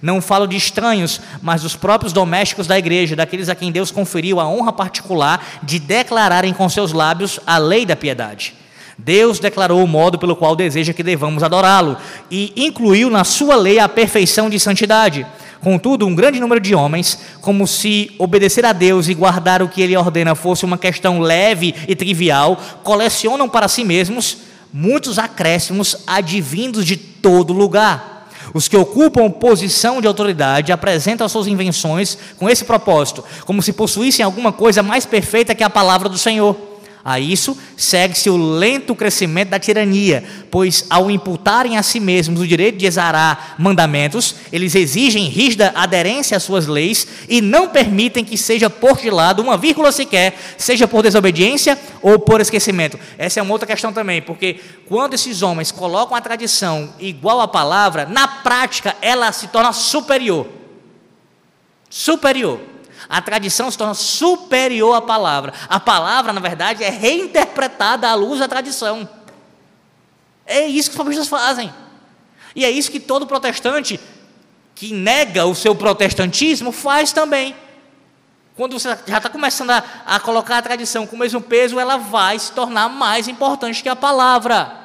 Não falo de estranhos, mas dos próprios domésticos da igreja, daqueles a quem Deus conferiu a honra particular de declararem com seus lábios a lei da piedade. Deus declarou o modo pelo qual deseja que devamos adorá-lo e incluiu na sua lei a perfeição de santidade. Contudo, um grande número de homens, como se obedecer a Deus e guardar o que ele ordena fosse uma questão leve e trivial, colecionam para si mesmos muitos acréscimos advindos de todo lugar os que ocupam posição de autoridade apresentam suas invenções com esse propósito, como se possuíssem alguma coisa mais perfeita que a palavra do Senhor. A isso segue-se o lento crescimento da tirania, pois ao imputarem a si mesmos o direito de exarar mandamentos, eles exigem rígida aderência às suas leis e não permitem que seja por de lado uma vírgula sequer, seja por desobediência ou por esquecimento. Essa é uma outra questão também, porque quando esses homens colocam a tradição igual à palavra, na prática ela se torna superior. Superior. A tradição se torna superior à palavra. A palavra, na verdade, é reinterpretada à luz da tradição. É isso que os paulistas fazem. E é isso que todo protestante que nega o seu protestantismo faz também. Quando você já está começando a, a, colocar a tradição com o mesmo peso, ela vai se tornar mais importante que a palavra.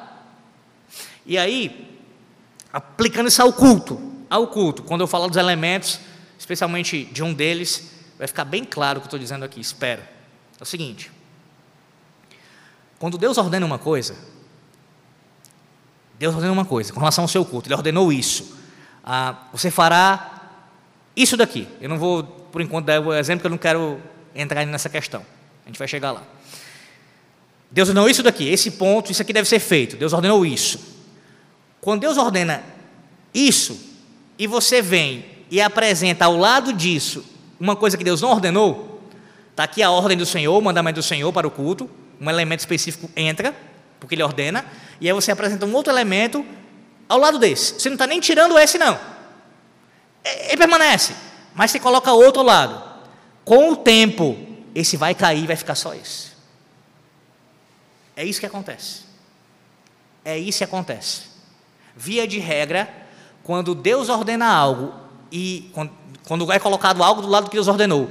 E aí, aplicando isso ao culto, ao culto, quando eu falo dos elementos, especialmente de um deles, Vai ficar bem claro o que eu estou dizendo aqui, espero. É o seguinte: quando Deus ordena uma coisa, Deus ordena uma coisa com relação ao seu culto, Ele ordenou isso. Ah, você fará isso daqui. Eu não vou, por enquanto, dar o exemplo, porque eu não quero entrar nessa questão. A gente vai chegar lá. Deus ordenou isso daqui, esse ponto, isso aqui deve ser feito. Deus ordenou isso. Quando Deus ordena isso, e você vem e apresenta ao lado disso uma coisa que Deus não ordenou, está aqui a ordem do Senhor, o mandamento do Senhor para o culto, um elemento específico entra, porque ele ordena, e aí você apresenta um outro elemento ao lado desse. Você não está nem tirando esse, não. Ele permanece, mas você coloca outro lado. Com o tempo, esse vai cair vai ficar só esse. É isso que acontece. É isso que acontece. Via de regra, quando Deus ordena algo e quando é colocado algo do lado que Deus ordenou,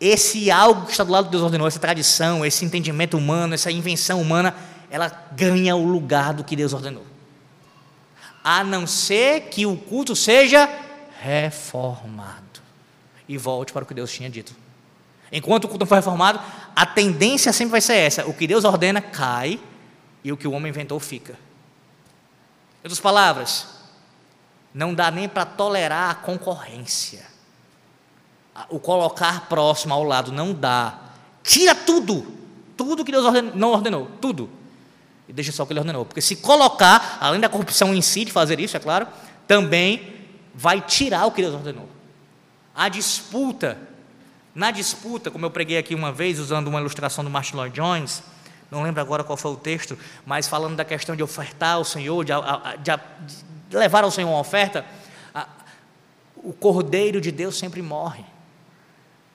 esse algo que está do lado que Deus ordenou, essa tradição, esse entendimento humano, essa invenção humana, ela ganha o lugar do que Deus ordenou. A não ser que o culto seja reformado e volte para o que Deus tinha dito. Enquanto o culto não for reformado, a tendência sempre vai ser essa: o que Deus ordena cai e o que o homem inventou fica. Em outras palavras, não dá nem para tolerar a concorrência. O colocar próximo ao lado não dá. Tira tudo, tudo que Deus ordenou, não ordenou, tudo. E deixa só o que ele ordenou. Porque se colocar, além da corrupção em si de fazer isso, é claro, também vai tirar o que Deus ordenou. A disputa, na disputa, como eu preguei aqui uma vez, usando uma ilustração do Martin Lloyd Jones, não lembro agora qual foi o texto, mas falando da questão de ofertar ao Senhor, de, de, de levar ao Senhor uma oferta, a, o cordeiro de Deus sempre morre,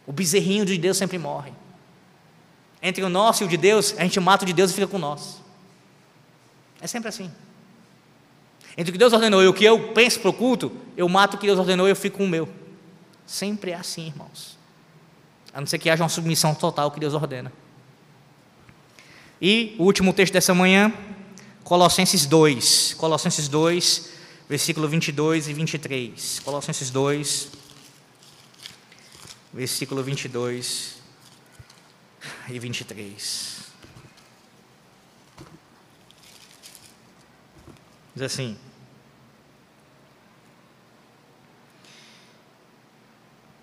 o bezerrinho de Deus sempre morre. Entre o nosso e o de Deus, a gente mata o de Deus e fica com nós. É sempre assim. Entre o que Deus ordenou e o que eu penso para o culto, eu mato o que Deus ordenou e eu fico com o meu. Sempre é assim, irmãos. A não ser que haja uma submissão total ao que Deus ordena. E o último texto dessa manhã, Colossenses 2. Colossenses 2, versículo 22 e 23. Colossenses 2, versículo 22 e 23. Diz assim: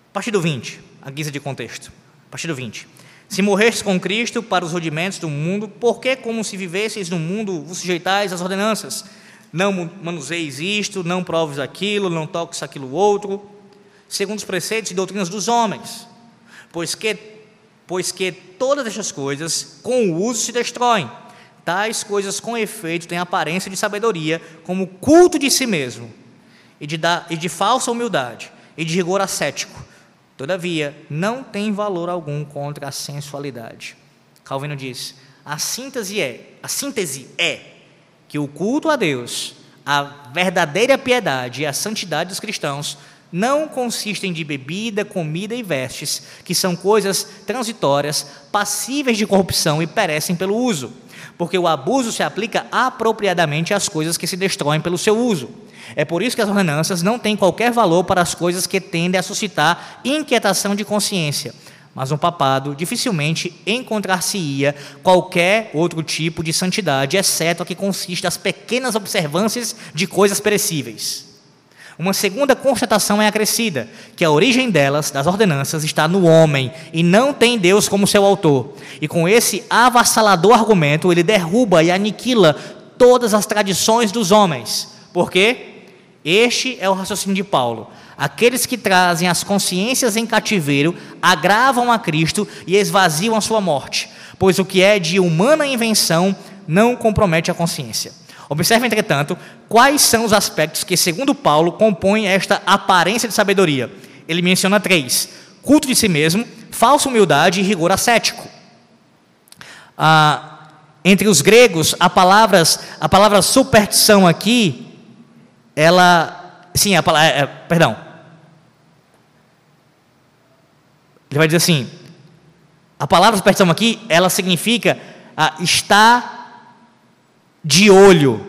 A partir do 20, a guisa de contexto. A partir do 20. Se morrestes com Cristo para os rudimentos do mundo, por que, como se vivesseis no mundo, vos sujeitais às ordenanças? Não manuseis isto, não proves aquilo, não toques aquilo outro, segundo os preceitos e doutrinas dos homens. Pois que, pois que todas estas coisas, com o uso, se destroem. Tais coisas, com efeito, têm aparência de sabedoria, como culto de si mesmo, e de, da, e de falsa humildade, e de rigor ascético Todavia, não tem valor algum contra a sensualidade. Calvino diz: a síntese é, a síntese é que o culto a Deus, a verdadeira piedade e a santidade dos cristãos não consistem de bebida, comida e vestes, que são coisas transitórias, passíveis de corrupção e perecem pelo uso, porque o abuso se aplica apropriadamente às coisas que se destroem pelo seu uso. É por isso que as ordenanças não têm qualquer valor para as coisas que tendem a suscitar inquietação de consciência. Mas um papado dificilmente encontrar-se-ia qualquer outro tipo de santidade, exceto a que consiste das pequenas observâncias de coisas perecíveis. Uma segunda constatação é acrescida, que a origem delas, das ordenanças, está no homem e não tem Deus como seu autor. E com esse avassalador argumento, ele derruba e aniquila todas as tradições dos homens. Por quê? Este é o raciocínio de Paulo. Aqueles que trazem as consciências em cativeiro agravam a Cristo e esvaziam a sua morte, pois o que é de humana invenção não compromete a consciência. Observe, entretanto, quais são os aspectos que, segundo Paulo, compõem esta aparência de sabedoria. Ele menciona três: culto de si mesmo, falsa humildade e rigor ascético. Ah, entre os gregos, a, palavras, a palavra superstição aqui, ela. Sim, a palavra. É, perdão. Ele vai dizer assim: a palavra superstição aqui, ela significa ah, estar de olho.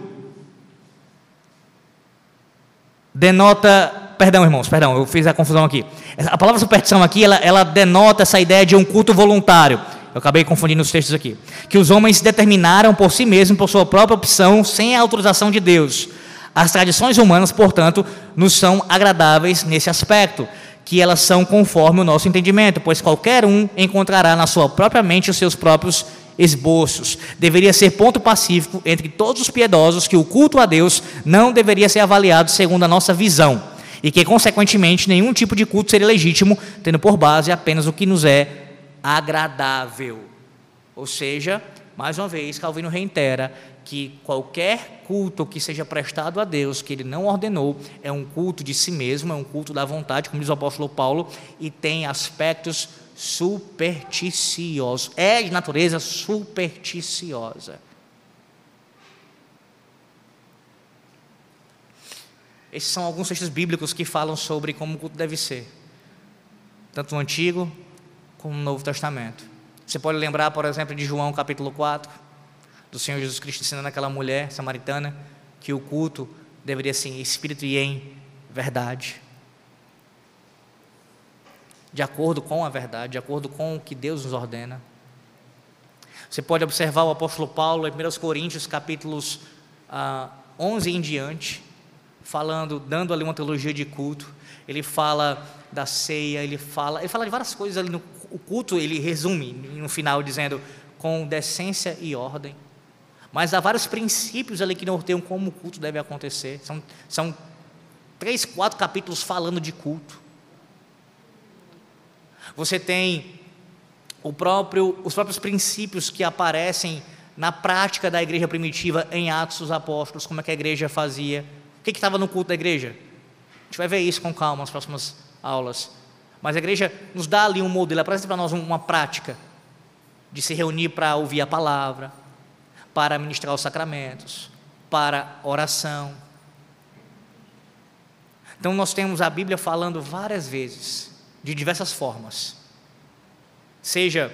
Denota, perdão, irmãos, perdão, eu fiz a confusão aqui. A palavra superstição aqui, ela, ela denota essa ideia de um culto voluntário. Eu acabei confundindo os textos aqui. Que os homens determinaram por si mesmos, por sua própria opção, sem a autorização de Deus. As tradições humanas, portanto, nos são agradáveis nesse aspecto, que elas são conforme o nosso entendimento, pois qualquer um encontrará na sua própria mente os seus próprios esboços. Deveria ser ponto pacífico entre todos os piedosos que o culto a Deus não deveria ser avaliado segundo a nossa visão e que, consequentemente, nenhum tipo de culto seria legítimo, tendo por base apenas o que nos é agradável. Ou seja, mais uma vez, Calvino reitera que qualquer culto que seja prestado a Deus, que ele não ordenou, é um culto de si mesmo, é um culto da vontade, como diz o apóstolo Paulo, e tem aspectos supersticiosos. É de natureza supersticiosa. Esses são alguns textos bíblicos que falam sobre como o culto deve ser, tanto no Antigo como no Novo Testamento. Você pode lembrar, por exemplo, de João capítulo 4, do Senhor Jesus Cristo ensinando aquela mulher samaritana que o culto deveria ser em espírito e em verdade de acordo com a verdade, de acordo com o que Deus nos ordena. Você pode observar o apóstolo Paulo em 1 Coríntios, capítulos ah, 11 em diante, falando, dando ali uma teologia de culto. Ele fala da ceia, ele fala, ele fala de várias coisas ali no o culto, ele resume no final dizendo com decência e ordem. Mas há vários princípios ali que norteiam como o culto deve acontecer. São, são três, quatro capítulos falando de culto. Você tem próprio, os próprios princípios que aparecem na prática da igreja primitiva em Atos dos Apóstolos, como é que a igreja fazia. O que estava no culto da igreja? A gente vai ver isso com calma nas próximas aulas. Mas a igreja nos dá ali um modelo, apresenta para nós uma prática de se reunir para ouvir a palavra, para ministrar os sacramentos, para oração. Então nós temos a Bíblia falando várias vezes de diversas formas. Seja,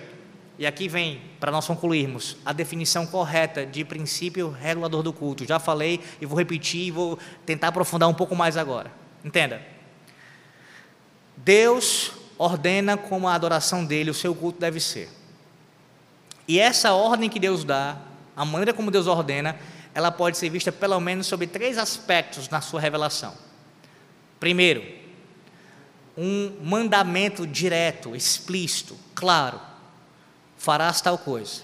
e aqui vem, para nós concluirmos, a definição correta de princípio regulador do culto. Já falei e vou repetir e vou tentar aprofundar um pouco mais agora. Entenda. Deus ordena como a adoração dele, o seu culto deve ser. E essa ordem que Deus dá, a maneira como Deus ordena, ela pode ser vista pelo menos sobre três aspectos na sua revelação. Primeiro, um mandamento direto, explícito, claro: farás tal coisa.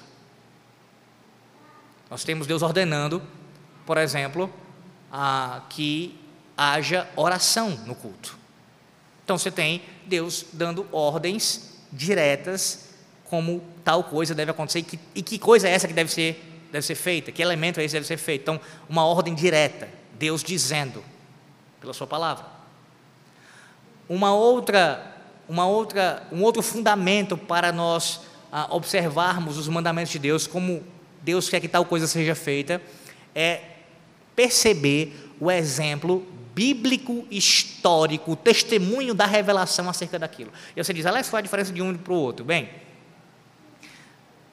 Nós temos Deus ordenando, por exemplo, a, que haja oração no culto. Então você tem Deus dando ordens diretas como tal coisa deve acontecer e que, e que coisa é essa que deve ser, deve ser feita, que elemento é esse que deve ser feito. Então, uma ordem direta, Deus dizendo pela sua palavra uma outra, uma outra, um outro fundamento para nós ah, observarmos os mandamentos de Deus, como Deus quer que tal coisa seja feita, é perceber o exemplo bíblico, histórico, testemunho da revelação acerca daquilo. E você diz, Alex, qual é a diferença de um para o outro? Bem,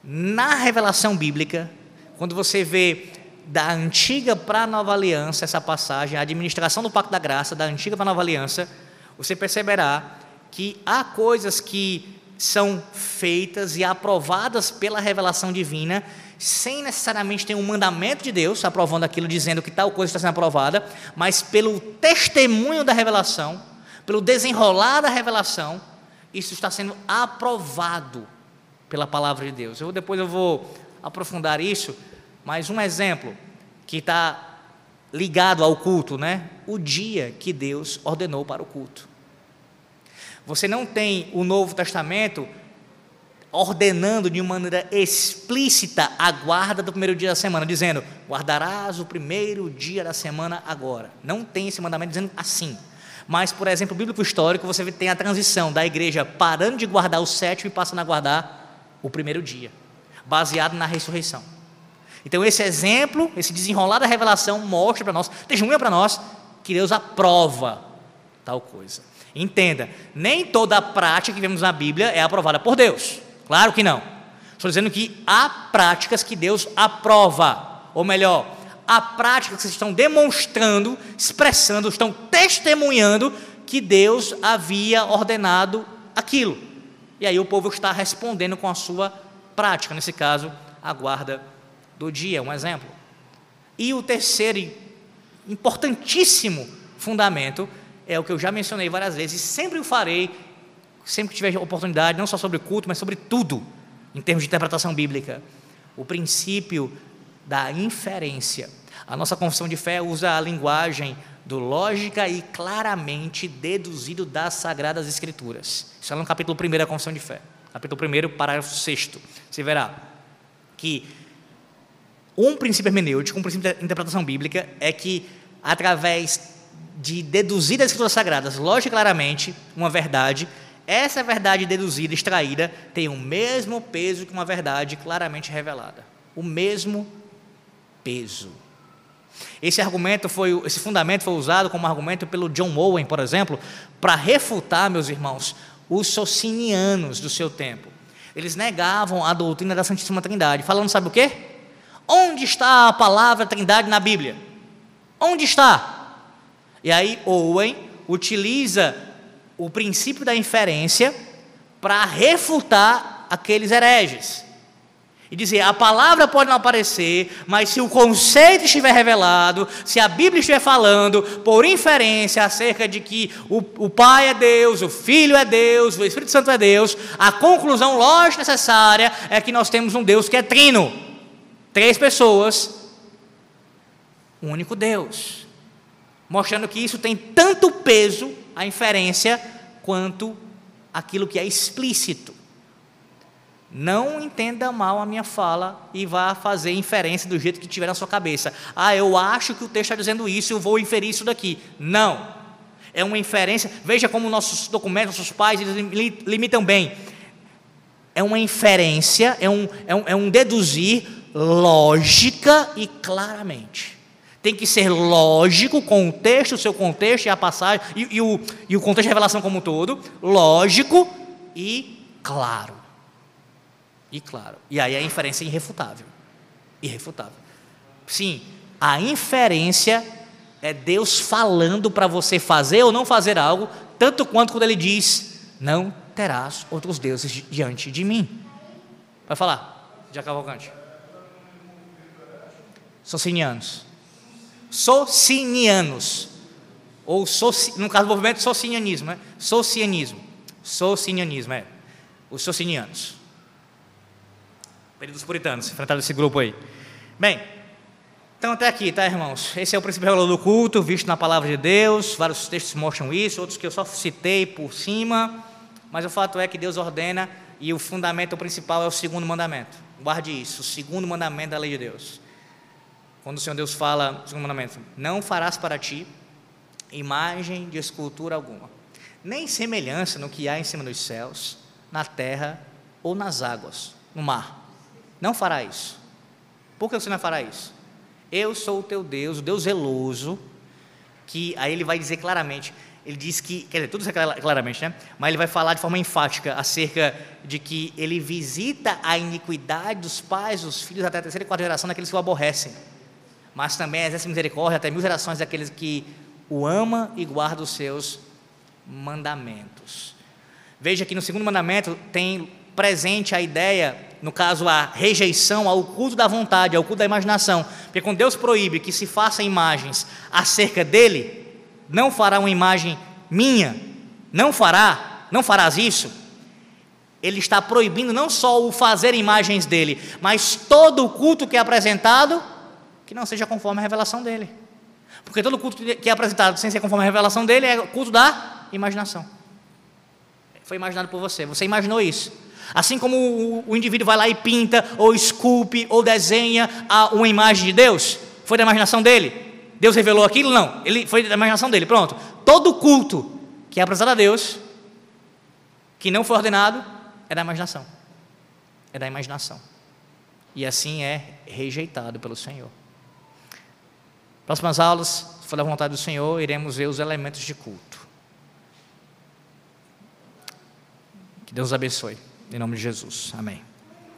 na revelação bíblica, quando você vê da antiga para a nova aliança, essa passagem, a administração do pacto da graça, da antiga para a nova aliança, você perceberá que há coisas que são feitas e aprovadas pela revelação divina, sem necessariamente ter um mandamento de Deus aprovando aquilo, dizendo que tal coisa está sendo aprovada, mas pelo testemunho da revelação, pelo desenrolar da revelação, isso está sendo aprovado pela palavra de Deus. Eu, depois eu vou aprofundar isso, mas um exemplo que está ligado ao culto, né? O dia que Deus ordenou para o culto. Você não tem o Novo Testamento ordenando de maneira explícita a guarda do primeiro dia da semana, dizendo: guardarás o primeiro dia da semana agora. Não tem esse mandamento dizendo assim. Mas, por exemplo, bíblico histórico, você tem a transição da igreja parando de guardar o sétimo e passando a guardar o primeiro dia, baseado na ressurreição. Então, esse exemplo, esse desenrolar da revelação, mostra para nós, testemunha para nós, que Deus aprova tal coisa. Entenda, nem toda prática que vemos na Bíblia é aprovada por Deus. Claro que não. Estou dizendo que há práticas que Deus aprova, ou melhor, há práticas que estão demonstrando, expressando, estão testemunhando que Deus havia ordenado aquilo. E aí o povo está respondendo com a sua prática, nesse caso, a guarda do dia, um exemplo. E o terceiro importantíssimo fundamento é o que eu já mencionei várias vezes, e sempre o farei sempre que tiver oportunidade, não só sobre culto, mas sobre tudo, em termos de interpretação bíblica. O princípio da inferência. A nossa confissão de fé usa a linguagem do lógica e claramente deduzido das Sagradas Escrituras. Isso é no capítulo 1 da confissão de fé. Capítulo 1, parágrafo 6. Você verá que um princípio hermenêutico, um princípio de interpretação bíblica, é que através de deduzir das Escrituras Sagradas, lógica e claramente, uma verdade, essa verdade deduzida, extraída, tem o mesmo peso que uma verdade claramente revelada. O mesmo peso. Esse argumento foi, esse fundamento foi usado como argumento pelo John Owen, por exemplo, para refutar, meus irmãos, os socinianos do seu tempo. Eles negavam a doutrina da Santíssima Trindade, falando, sabe o quê? Onde está a palavra Trindade na Bíblia? Onde está? E aí Owen utiliza o princípio da inferência para refutar aqueles hereges. E dizer, a palavra pode não aparecer, mas se o conceito estiver revelado, se a Bíblia estiver falando, por inferência, acerca de que o, o Pai é Deus, o Filho é Deus, o Espírito Santo é Deus, a conclusão lógica necessária é que nós temos um Deus que é trino. Três pessoas, um único Deus. Mostrando que isso tem tanto peso a inferência quanto aquilo que é explícito. Não entenda mal a minha fala e vá fazer inferência do jeito que tiver na sua cabeça. Ah, eu acho que o texto está dizendo isso, eu vou inferir isso daqui. Não. É uma inferência. Veja como nossos documentos, nossos pais, eles limitam bem. É uma inferência, é um, é um, é um deduzir lógica e claramente. Tem que ser lógico, com o seu contexto e a passagem, e, e, o, e o contexto de revelação como um todo, lógico e claro. E claro. E aí a inferência é irrefutável. Irrefutável. Sim, a inferência é Deus falando para você fazer ou não fazer algo, tanto quanto quando ele diz: Não terás outros deuses diante de mim. Vai falar, de Cavalcante. Socinianos socinianos, ou no caso do movimento socinianismo, né? socianismo, socinianismo, é, os socinianos, períodos puritanos, enfrentaram esse grupo aí. Bem, então até aqui, tá irmãos? Esse é o princípio do culto, visto na palavra de Deus, vários textos mostram isso, outros que eu só citei por cima, mas o fato é que Deus ordena e o fundamento principal é o segundo mandamento. Guarde isso, o segundo mandamento da lei de Deus. Quando o Senhor Deus fala, segundo mandamento, não farás para ti imagem de escultura alguma, nem semelhança no que há em cima dos céus, na terra ou nas águas, no mar. Não fará isso. Por que você não fará isso? Eu sou o teu Deus, o Deus zeloso, que aí ele vai dizer claramente, ele diz que, quer dizer, tudo isso é claramente, né? Mas ele vai falar de forma enfática acerca de que ele visita a iniquidade dos pais, dos filhos até a terceira e quarta geração daqueles que o aborrecem mas também exerce misericórdia até mil gerações daqueles que o ama e guarda os seus mandamentos. Veja que no segundo mandamento tem presente a ideia, no caso a rejeição ao culto da vontade, ao culto da imaginação. Porque quando Deus proíbe que se façam imagens acerca dele, não fará uma imagem minha, não fará, não farás isso. Ele está proibindo não só o fazer imagens dele, mas todo o culto que é apresentado que não seja conforme a revelação dele. Porque todo culto que é apresentado sem ser conforme a revelação dele é culto da imaginação. Foi imaginado por você, você imaginou isso. Assim como o, indivíduo vai lá e pinta, ou esculpe, ou desenha uma imagem de Deus, foi da imaginação dele. Deus revelou aquilo? Não, ele foi da imaginação dele. Pronto. Todo culto que é apresentado a Deus, que não foi ordenado, é da imaginação. É da imaginação. E assim é rejeitado pelo Senhor. Próximas aulas, se for da vontade do Senhor, iremos ver os elementos de culto. Que Deus abençoe. Em nome de Jesus. Amém.